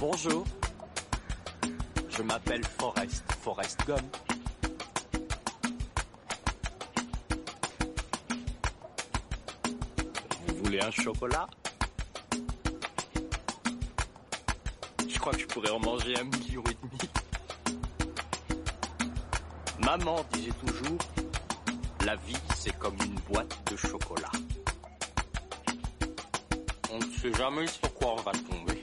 Bonjour, je m'appelle Forrest, Forrest Gump. Vous voulez un chocolat? Je crois que je pourrais en manger un million et demi. Maman disait toujours, la vie c'est comme une boîte de chocolat. On ne sait jamais sur quoi on va tomber.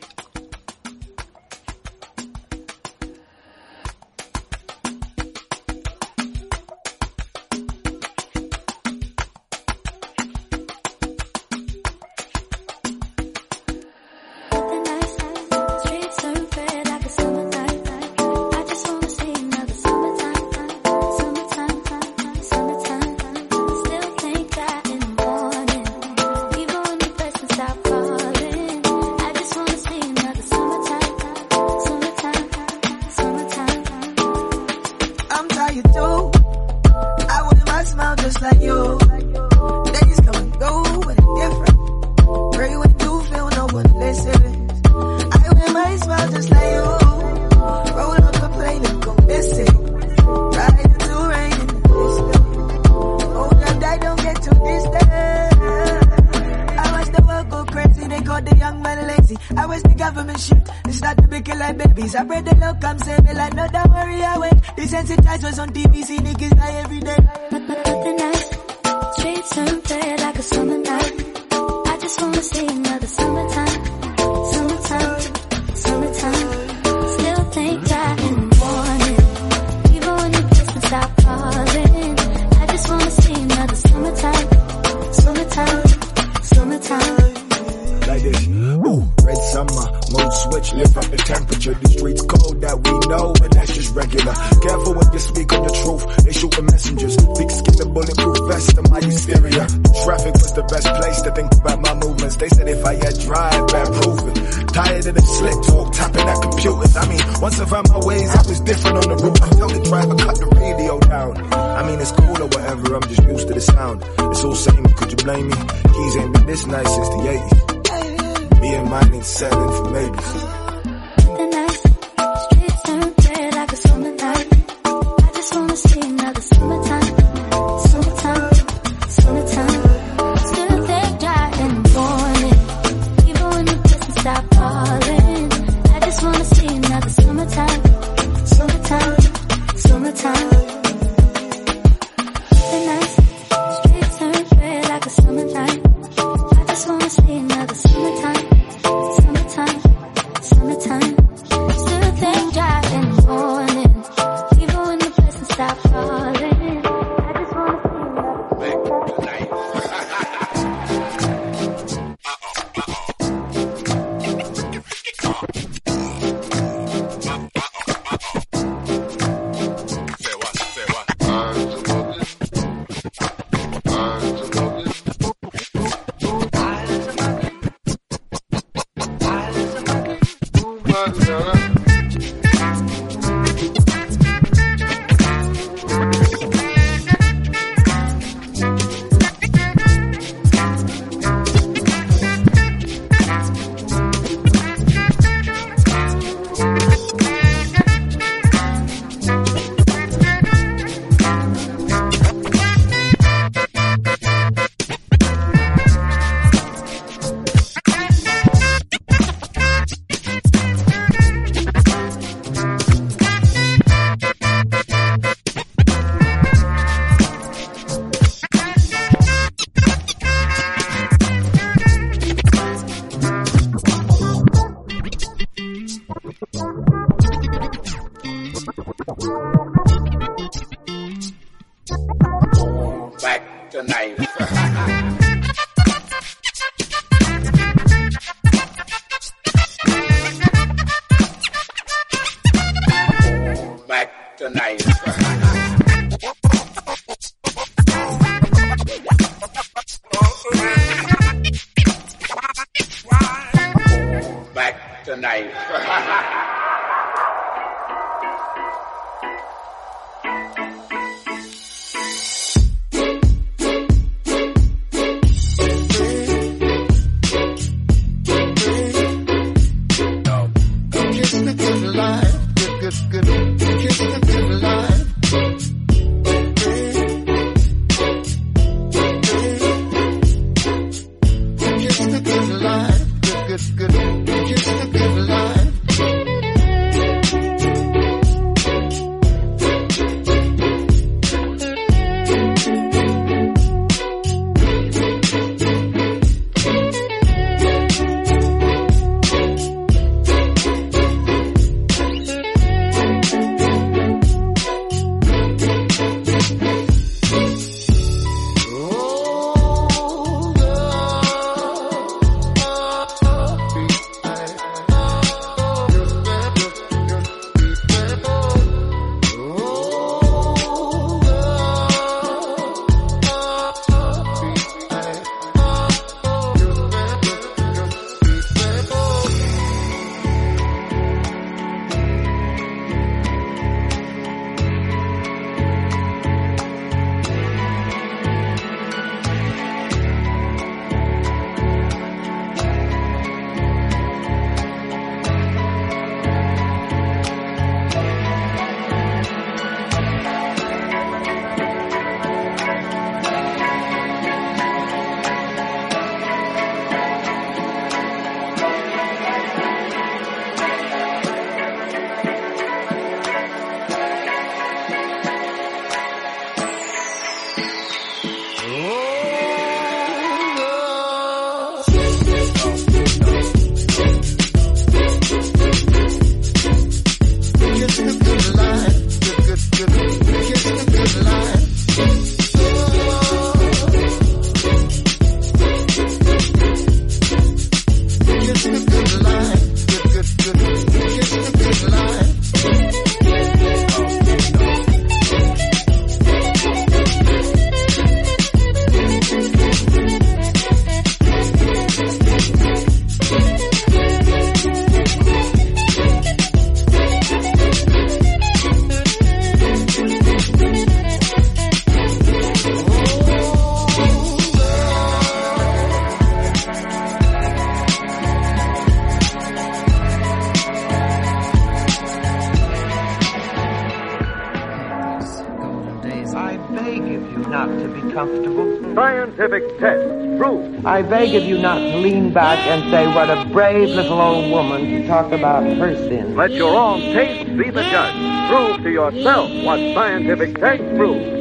Scientific tests prove I beg of you not to lean back and say what a brave little old woman to talk about her sins. Let your own taste be the judge. Prove to yourself what scientific tests prove.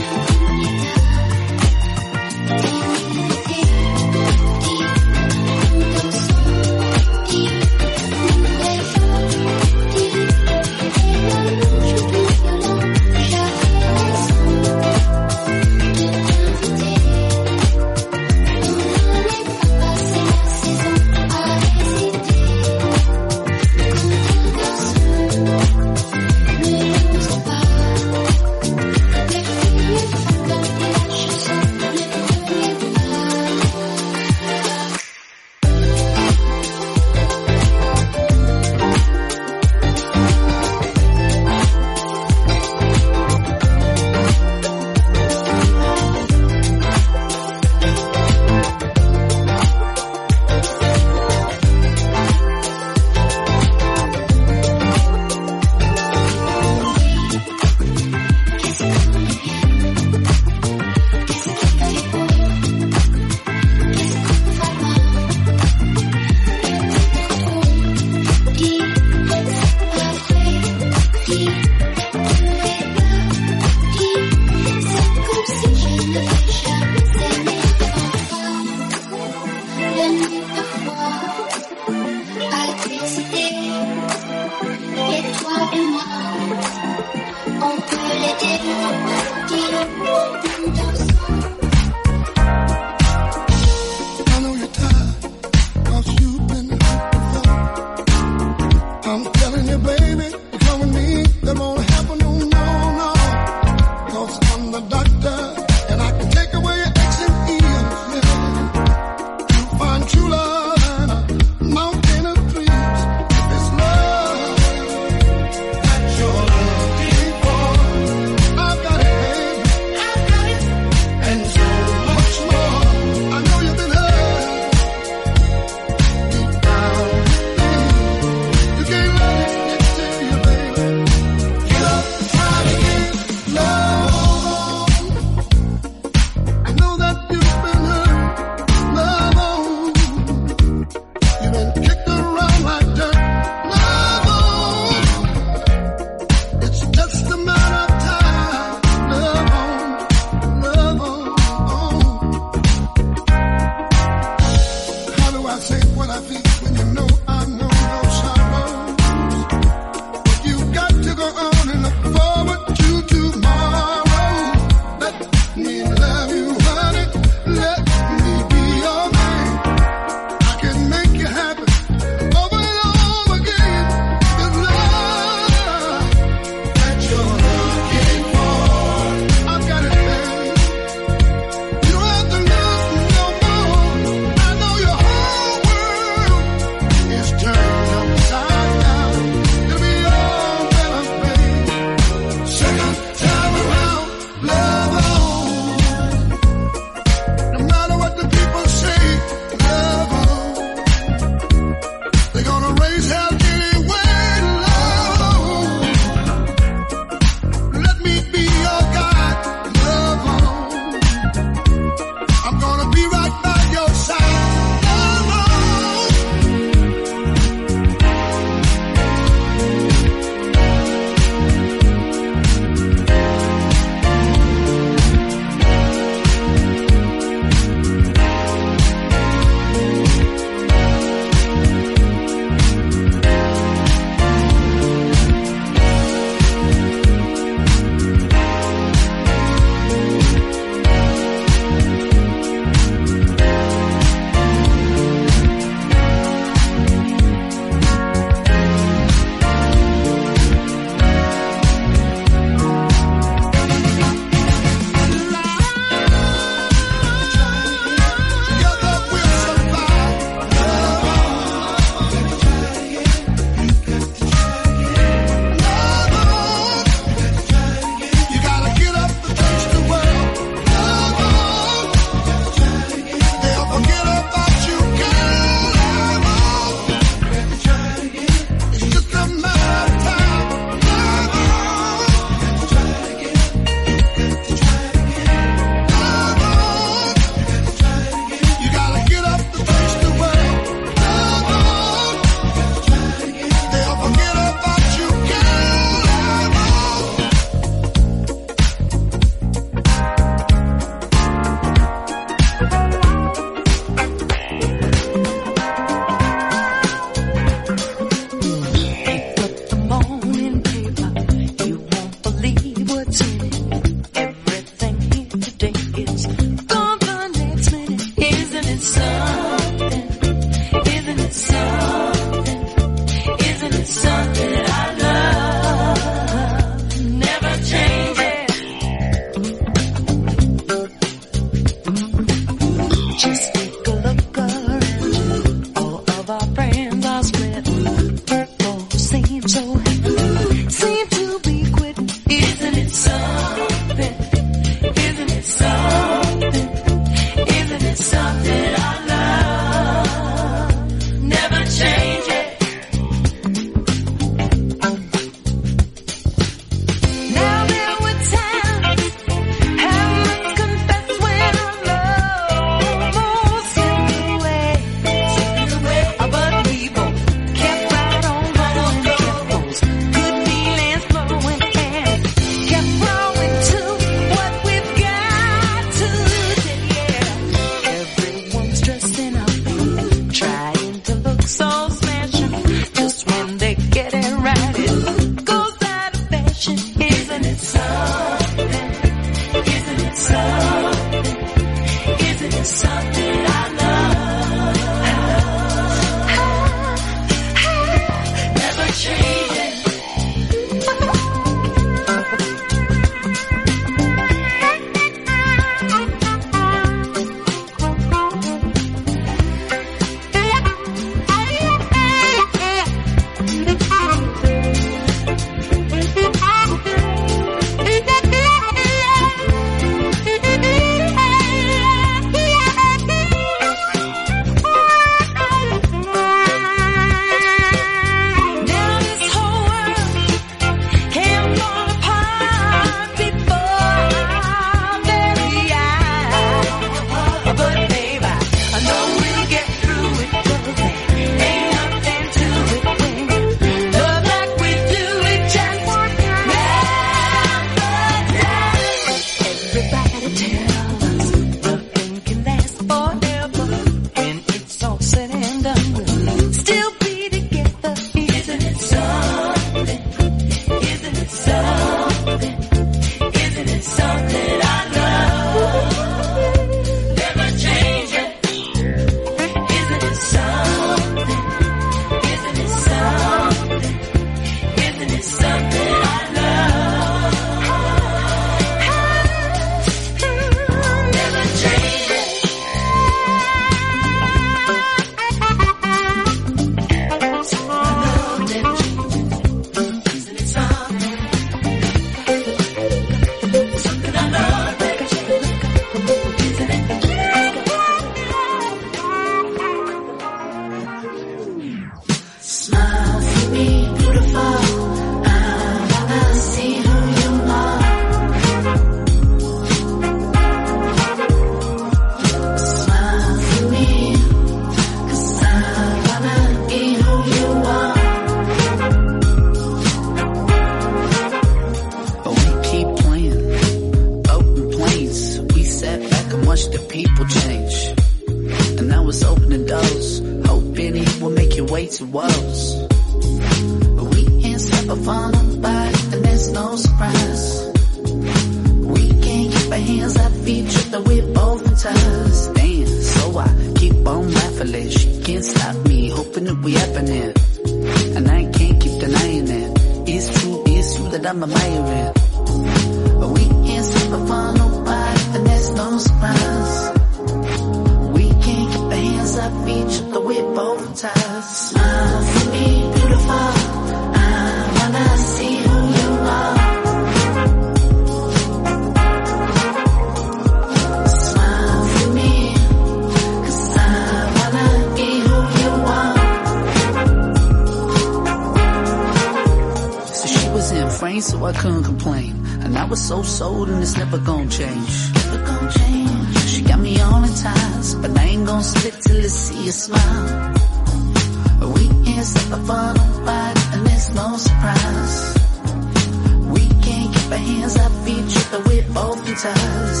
both ties.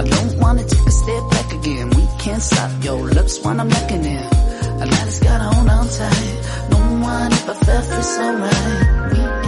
I don't wanna take a step back again. We can't stop your lips when I'm looking in. I just gotta hold on tight. No one ever felt this right. We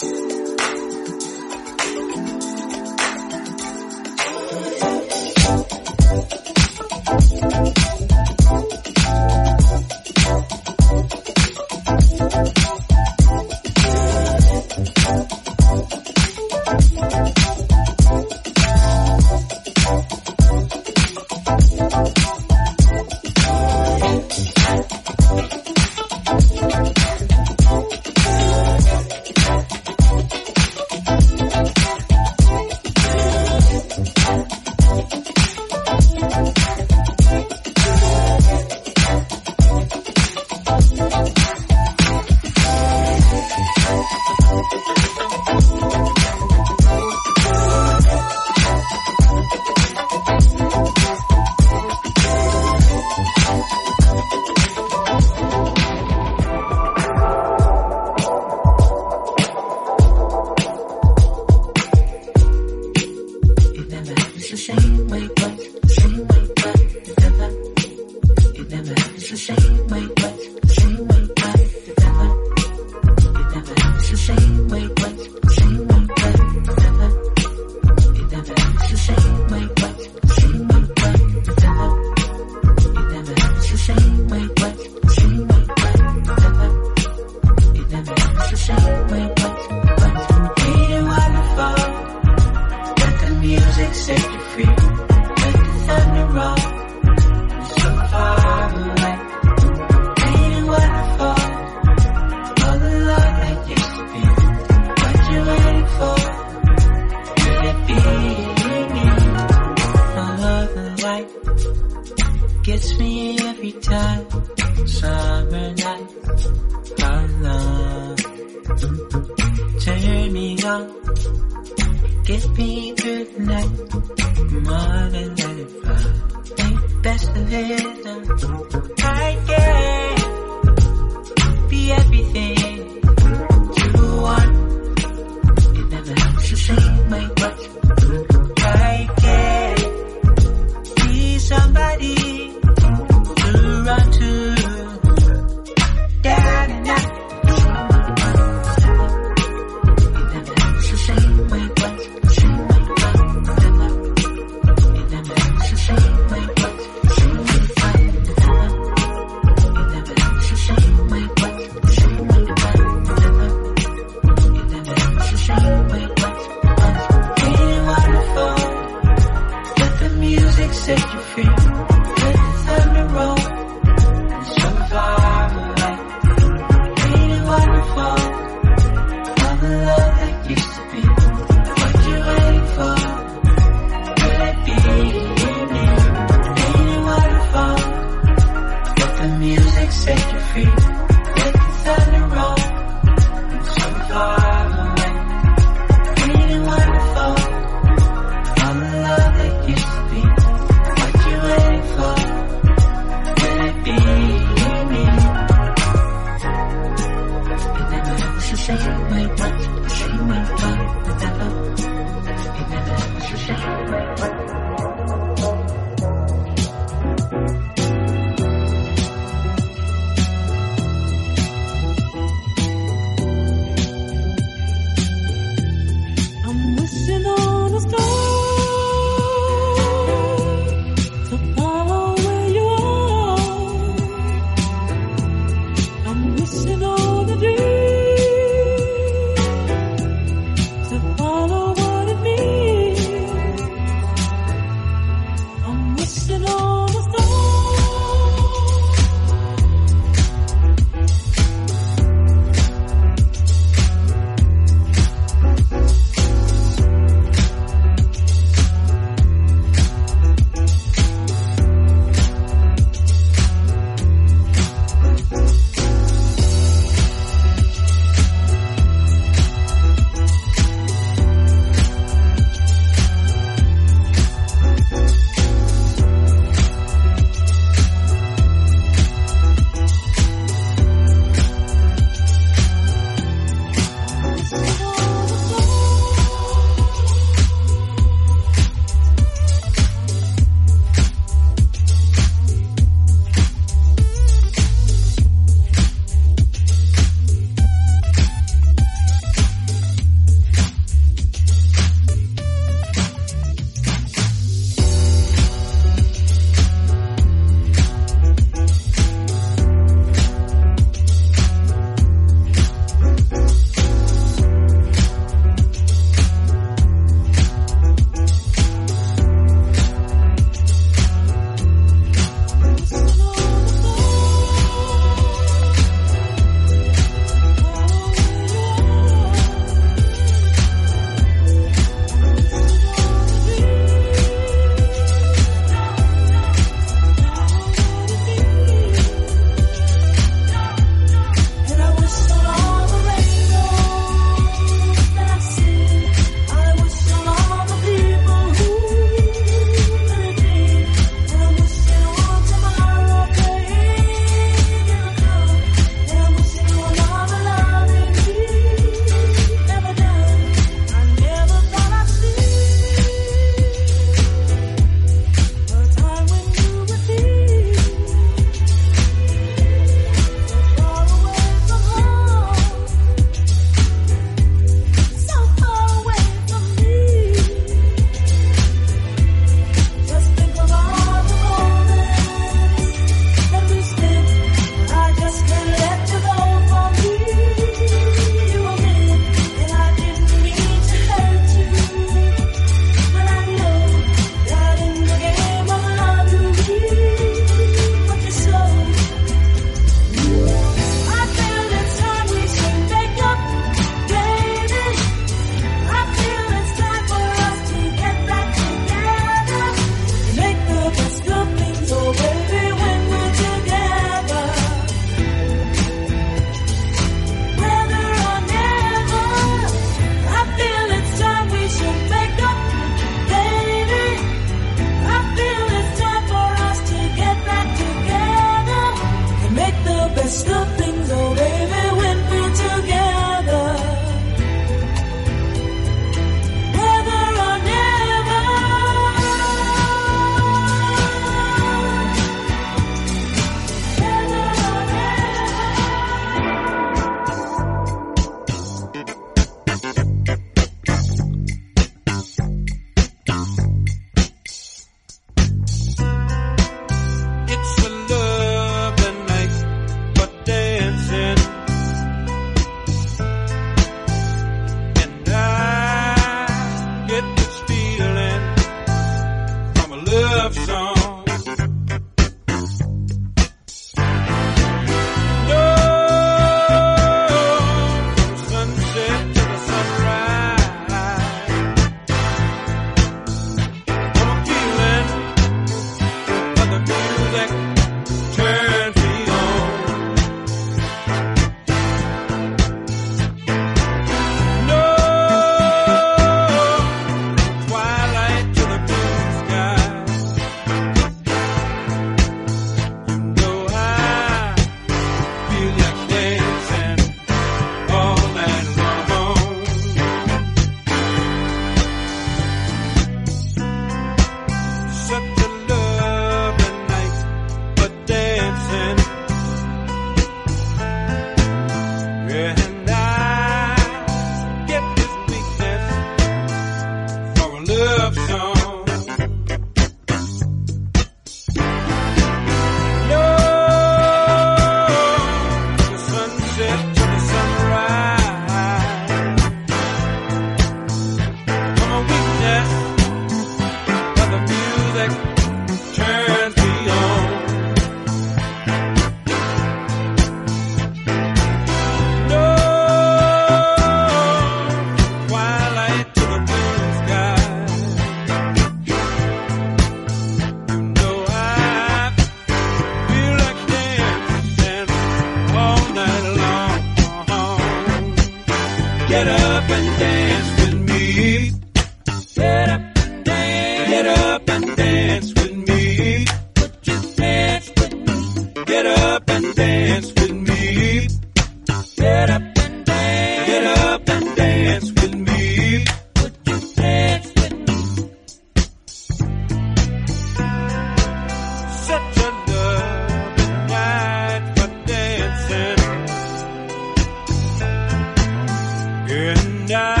die.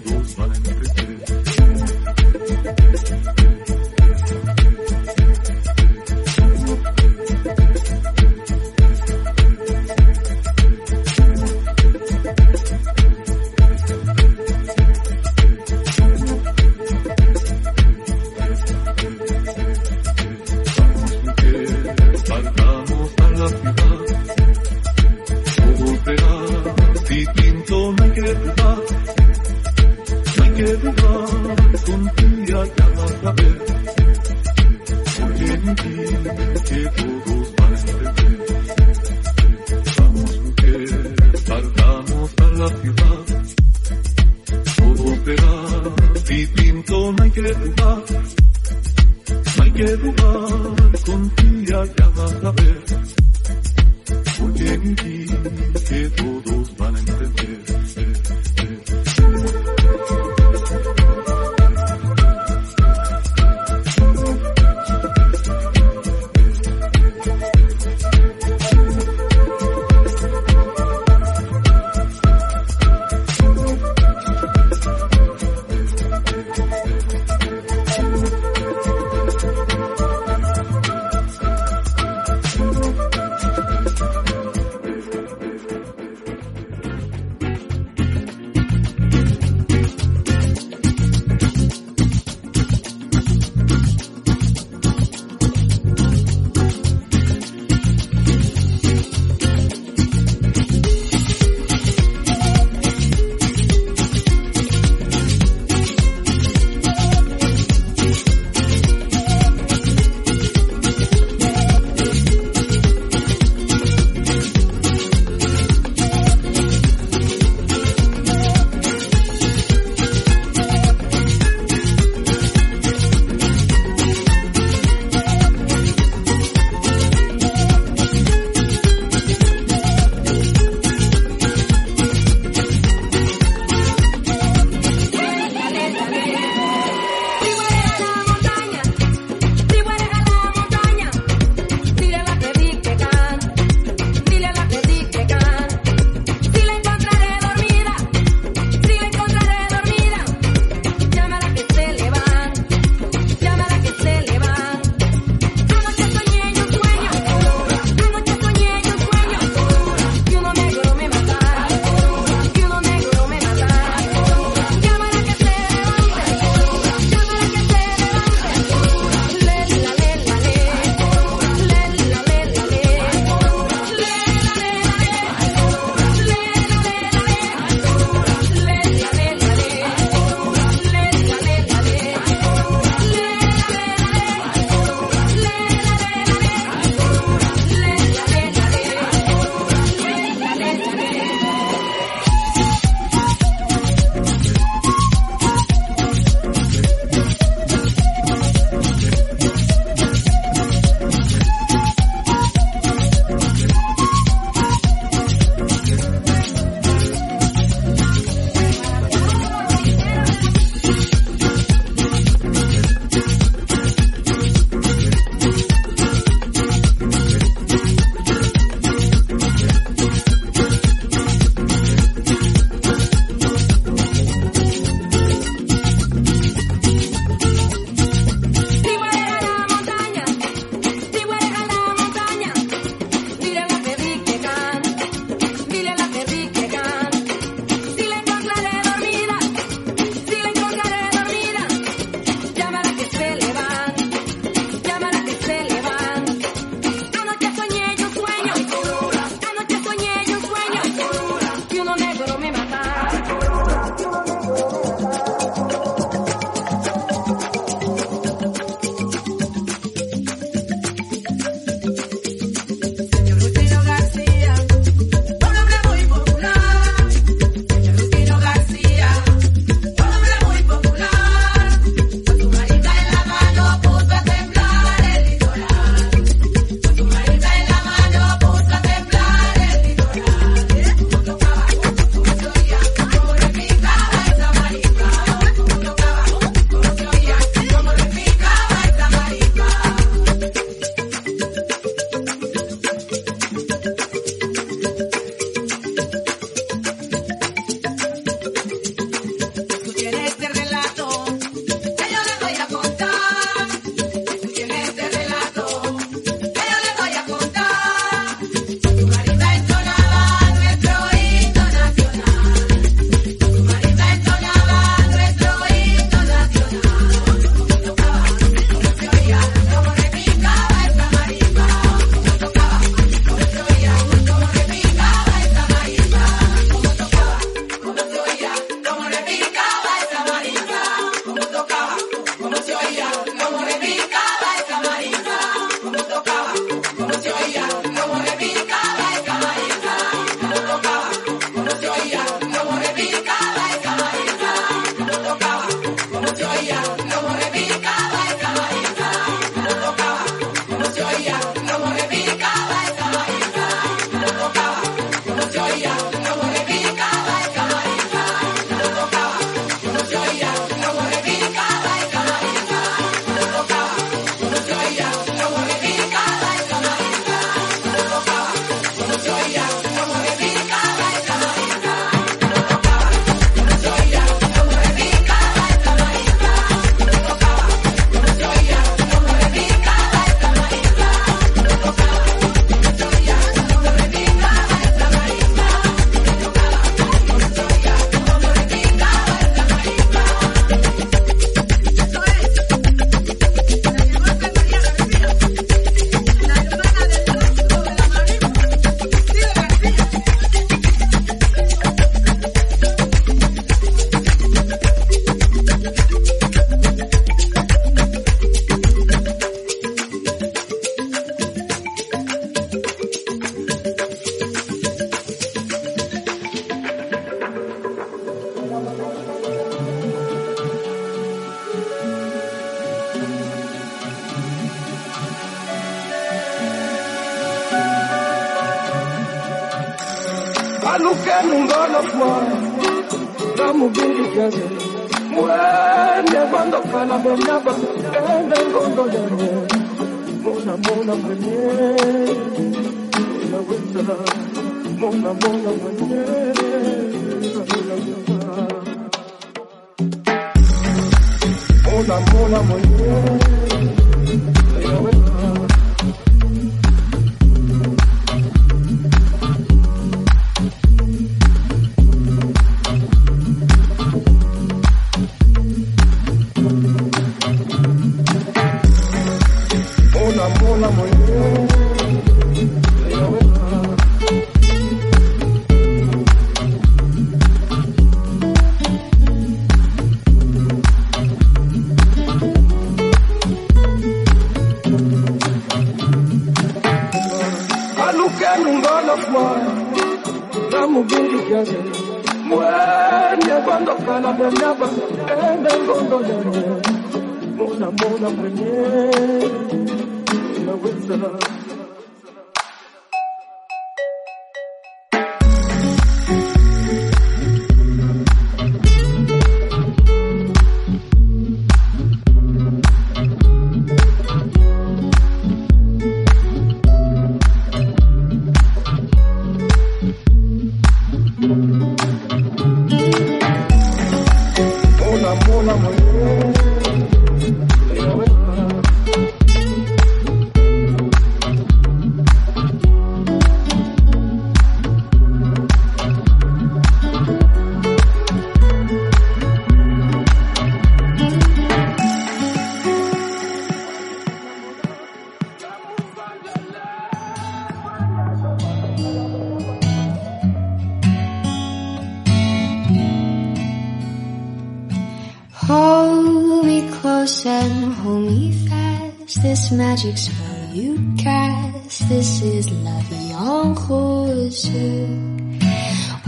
magic spell you cast. This is en rose.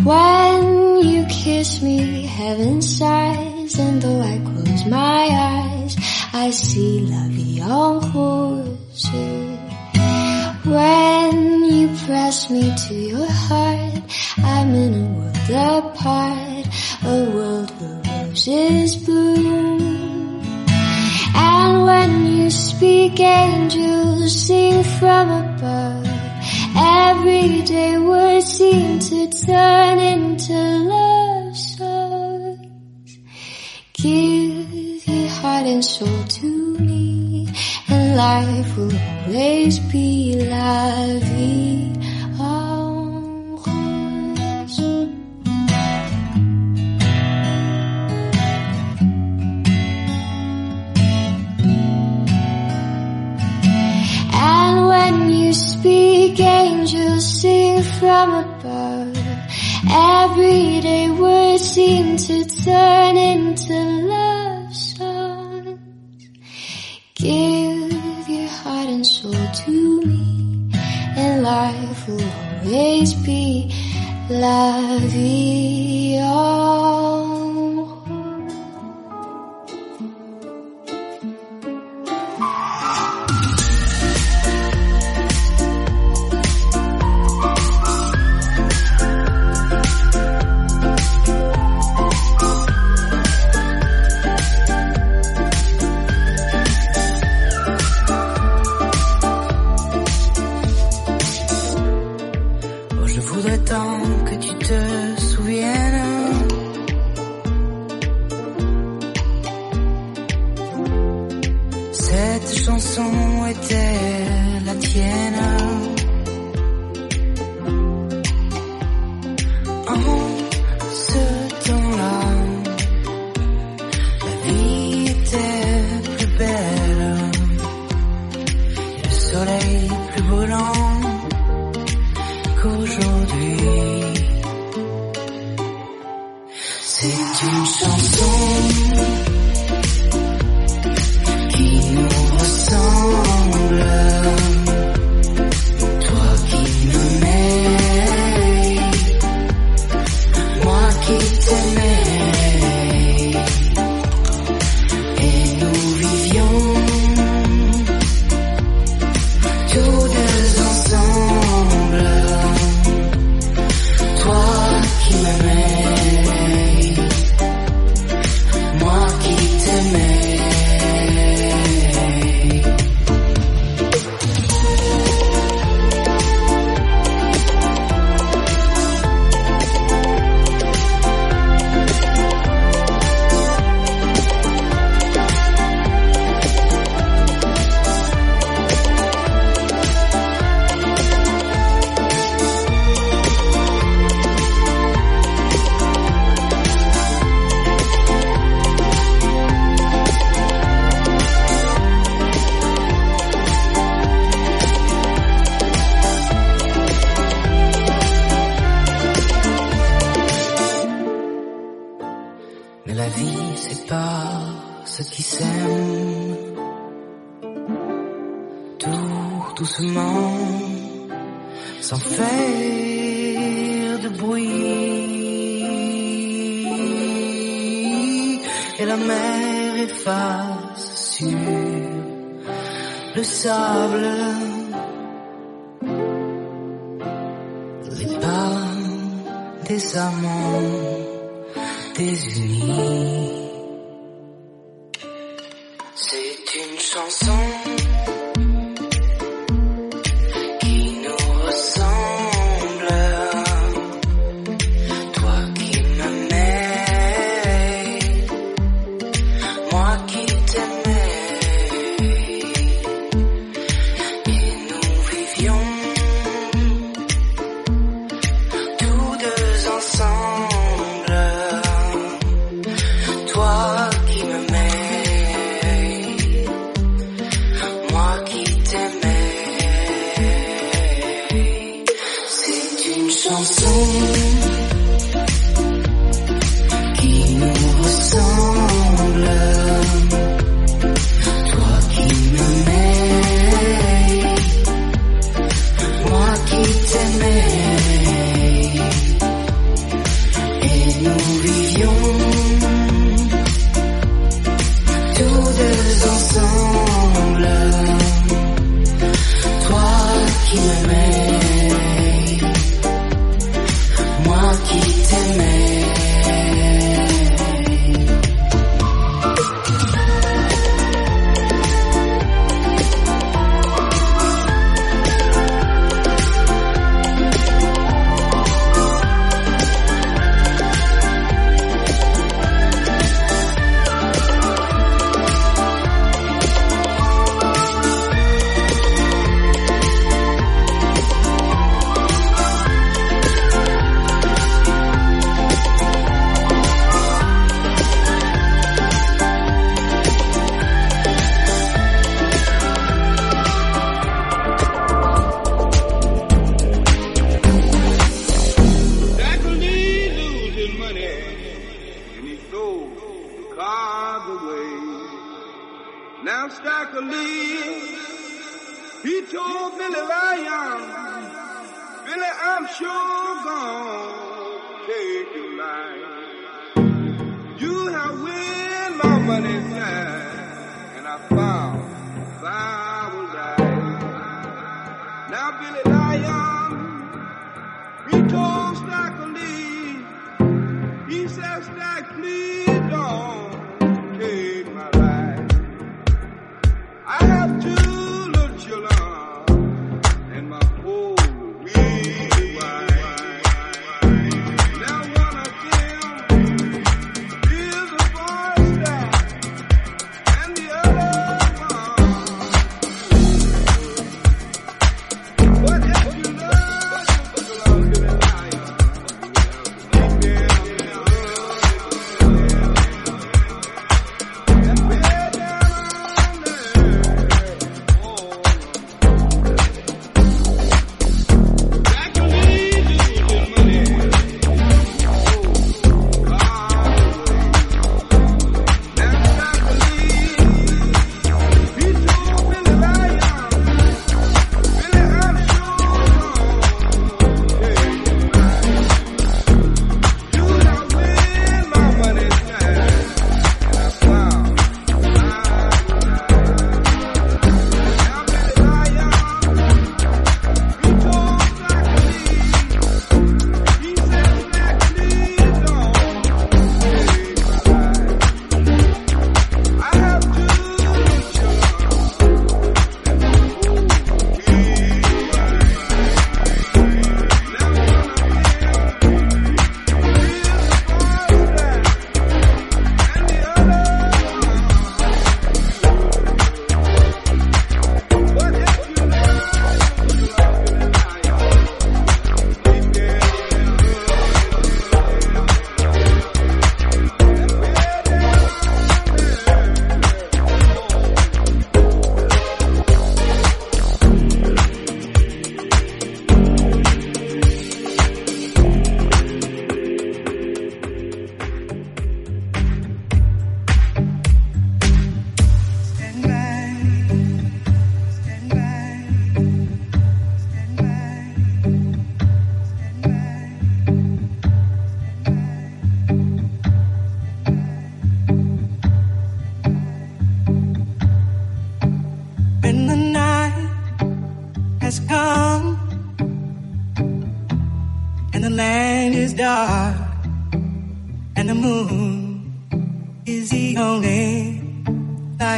When you kiss me, heaven sighs, and though I close my eyes, I see en rose. When you press me to your heart, I'm in a world apart, a world where roses angels sing from above. Everyday words seem to turn into love songs. Give your heart and soul to me, and life will always be la vie seem to turn into love songs. Give your heart and soul to me, and life will always be vie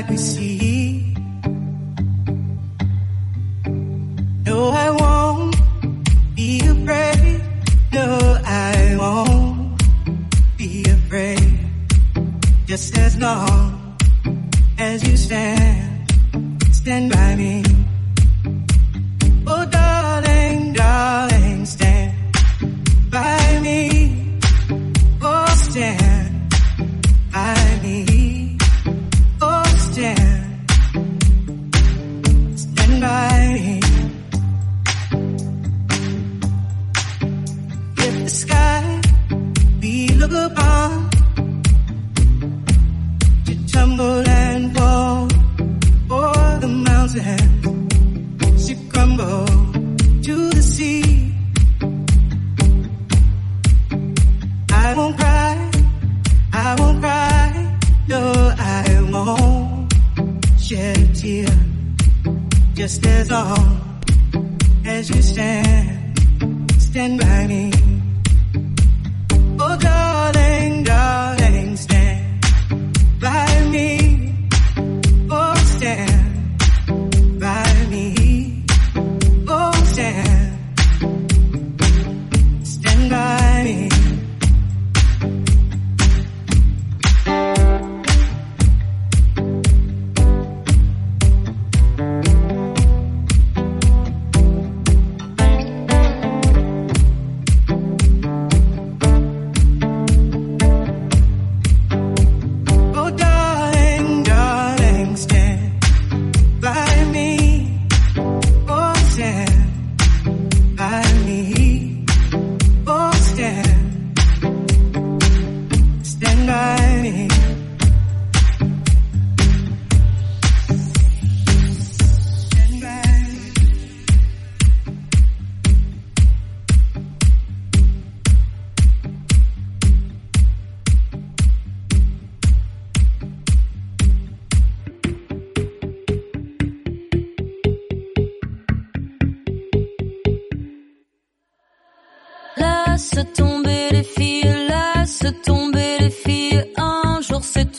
light we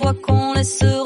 toi qu'on laissera.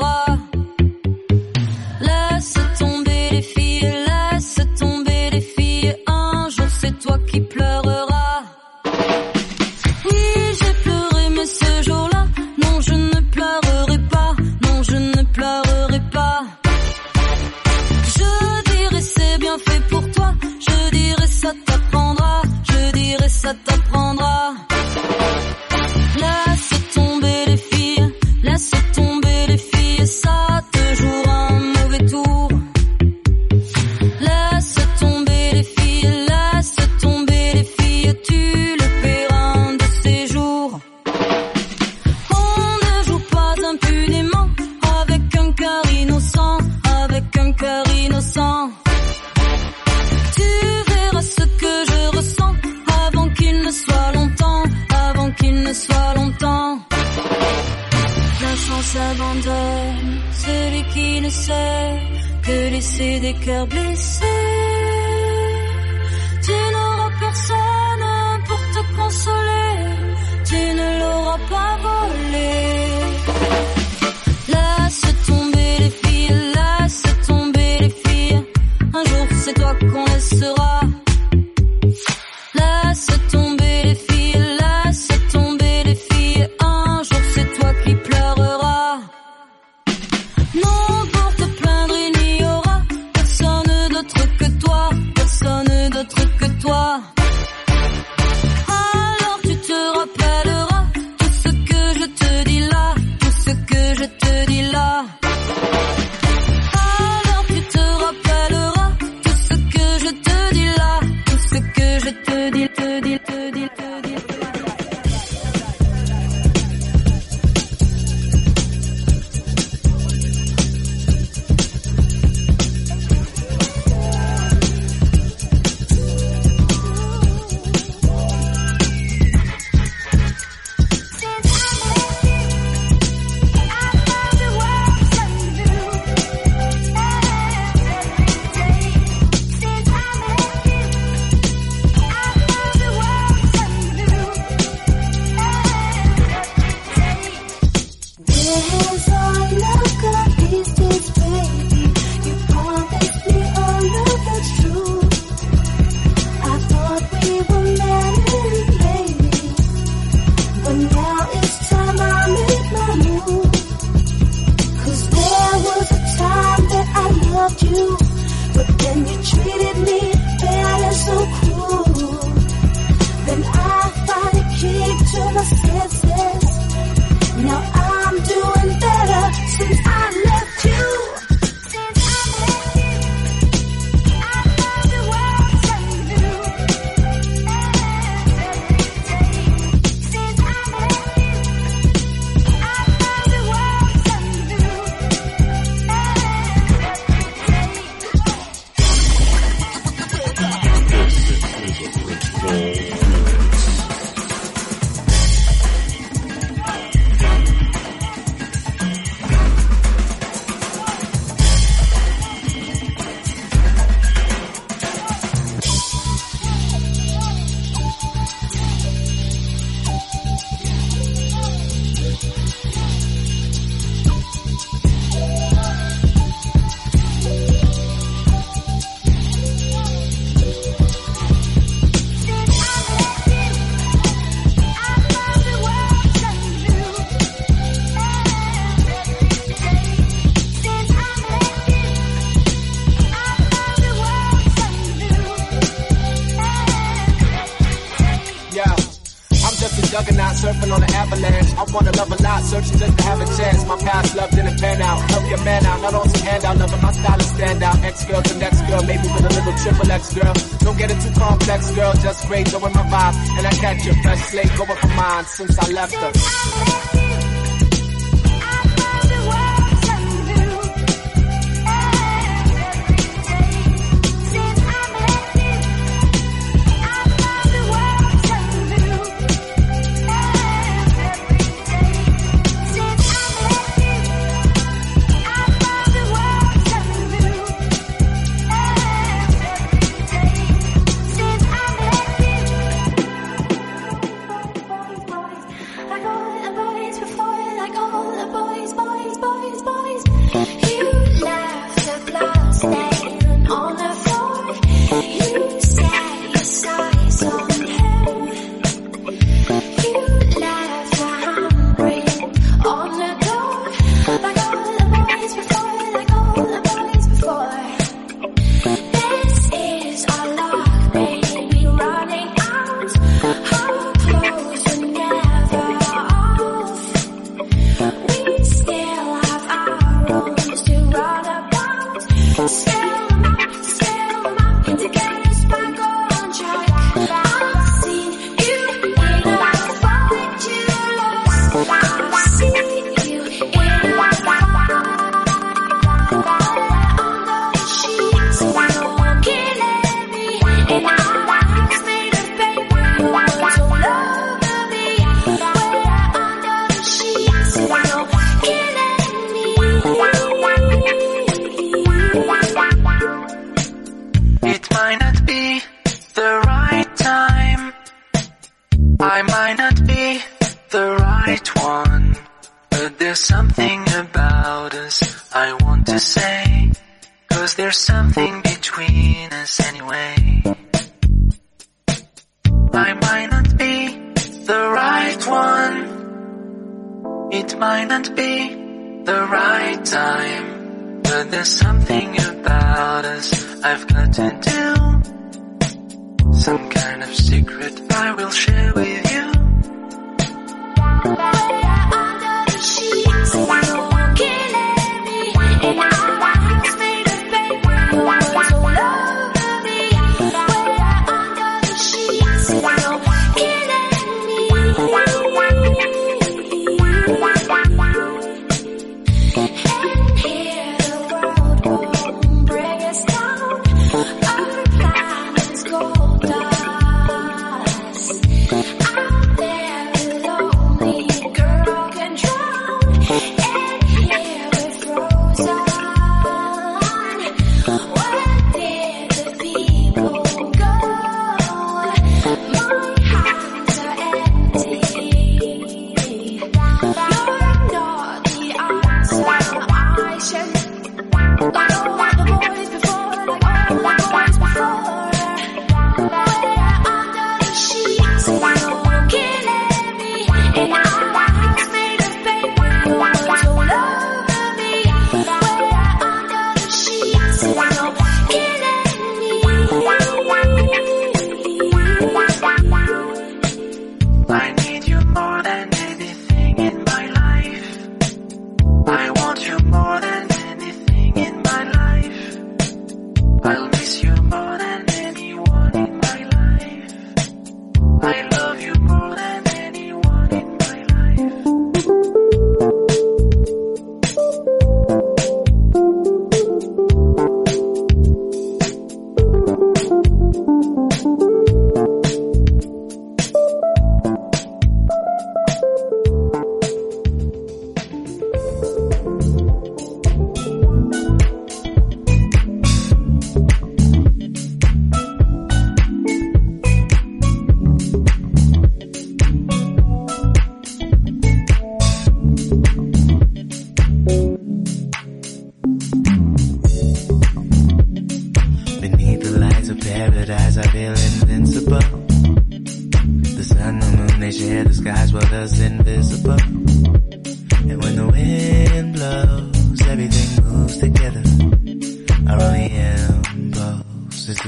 Wanna love a lot, searching just to have a chance. My past love didn't pan out. Help your man out, not on some handout. Loving my style to stand out. Ex girl to next girl, maybe with a little triple X girl. Don't get it too complex, girl. Just great, knowing my vibe, and I catch your fresh slate going for mine since I left her.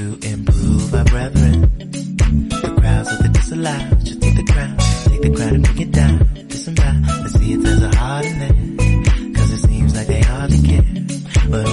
to improve our brethren. The crowds of the disallowed should take the crown, take the crown and bring it down. Disembowel, see if there's a heart in there. Cause it seems like they hardly care. But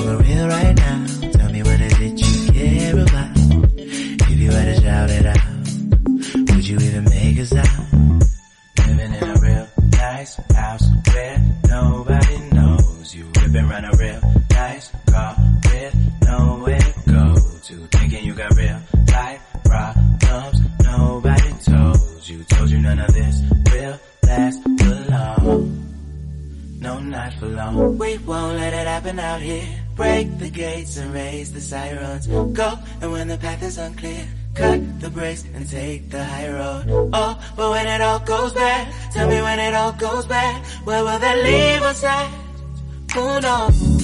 unclear. Cut the brakes and take the high road. Oh, but when it all goes bad, tell me when it all goes bad, where will that leave us at? Who knows?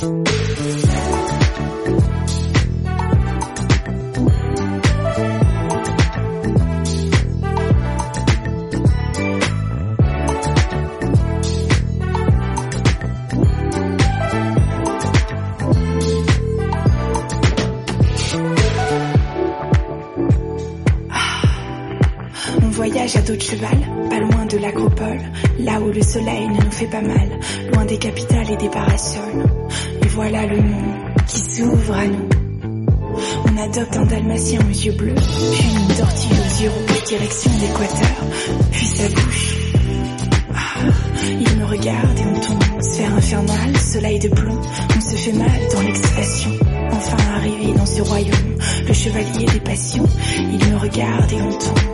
Ah, on voyage à d'autres cheval, pas loin de l'acropole, là où le soleil ne nous fait pas mal, loin des capitales et des parasols voilà le monde qui s'ouvre à nous. On adopte un dalmatien aux yeux bleus, puis une tortille aux yeux rouges direction l'équateur, puis sa bouche. Ah, il me regarde et on tombe, sphère infernale, soleil de plomb, on se fait mal dans l'excitation. Enfin arrivé dans ce royaume, le chevalier des passions, il me regarde et on tombe.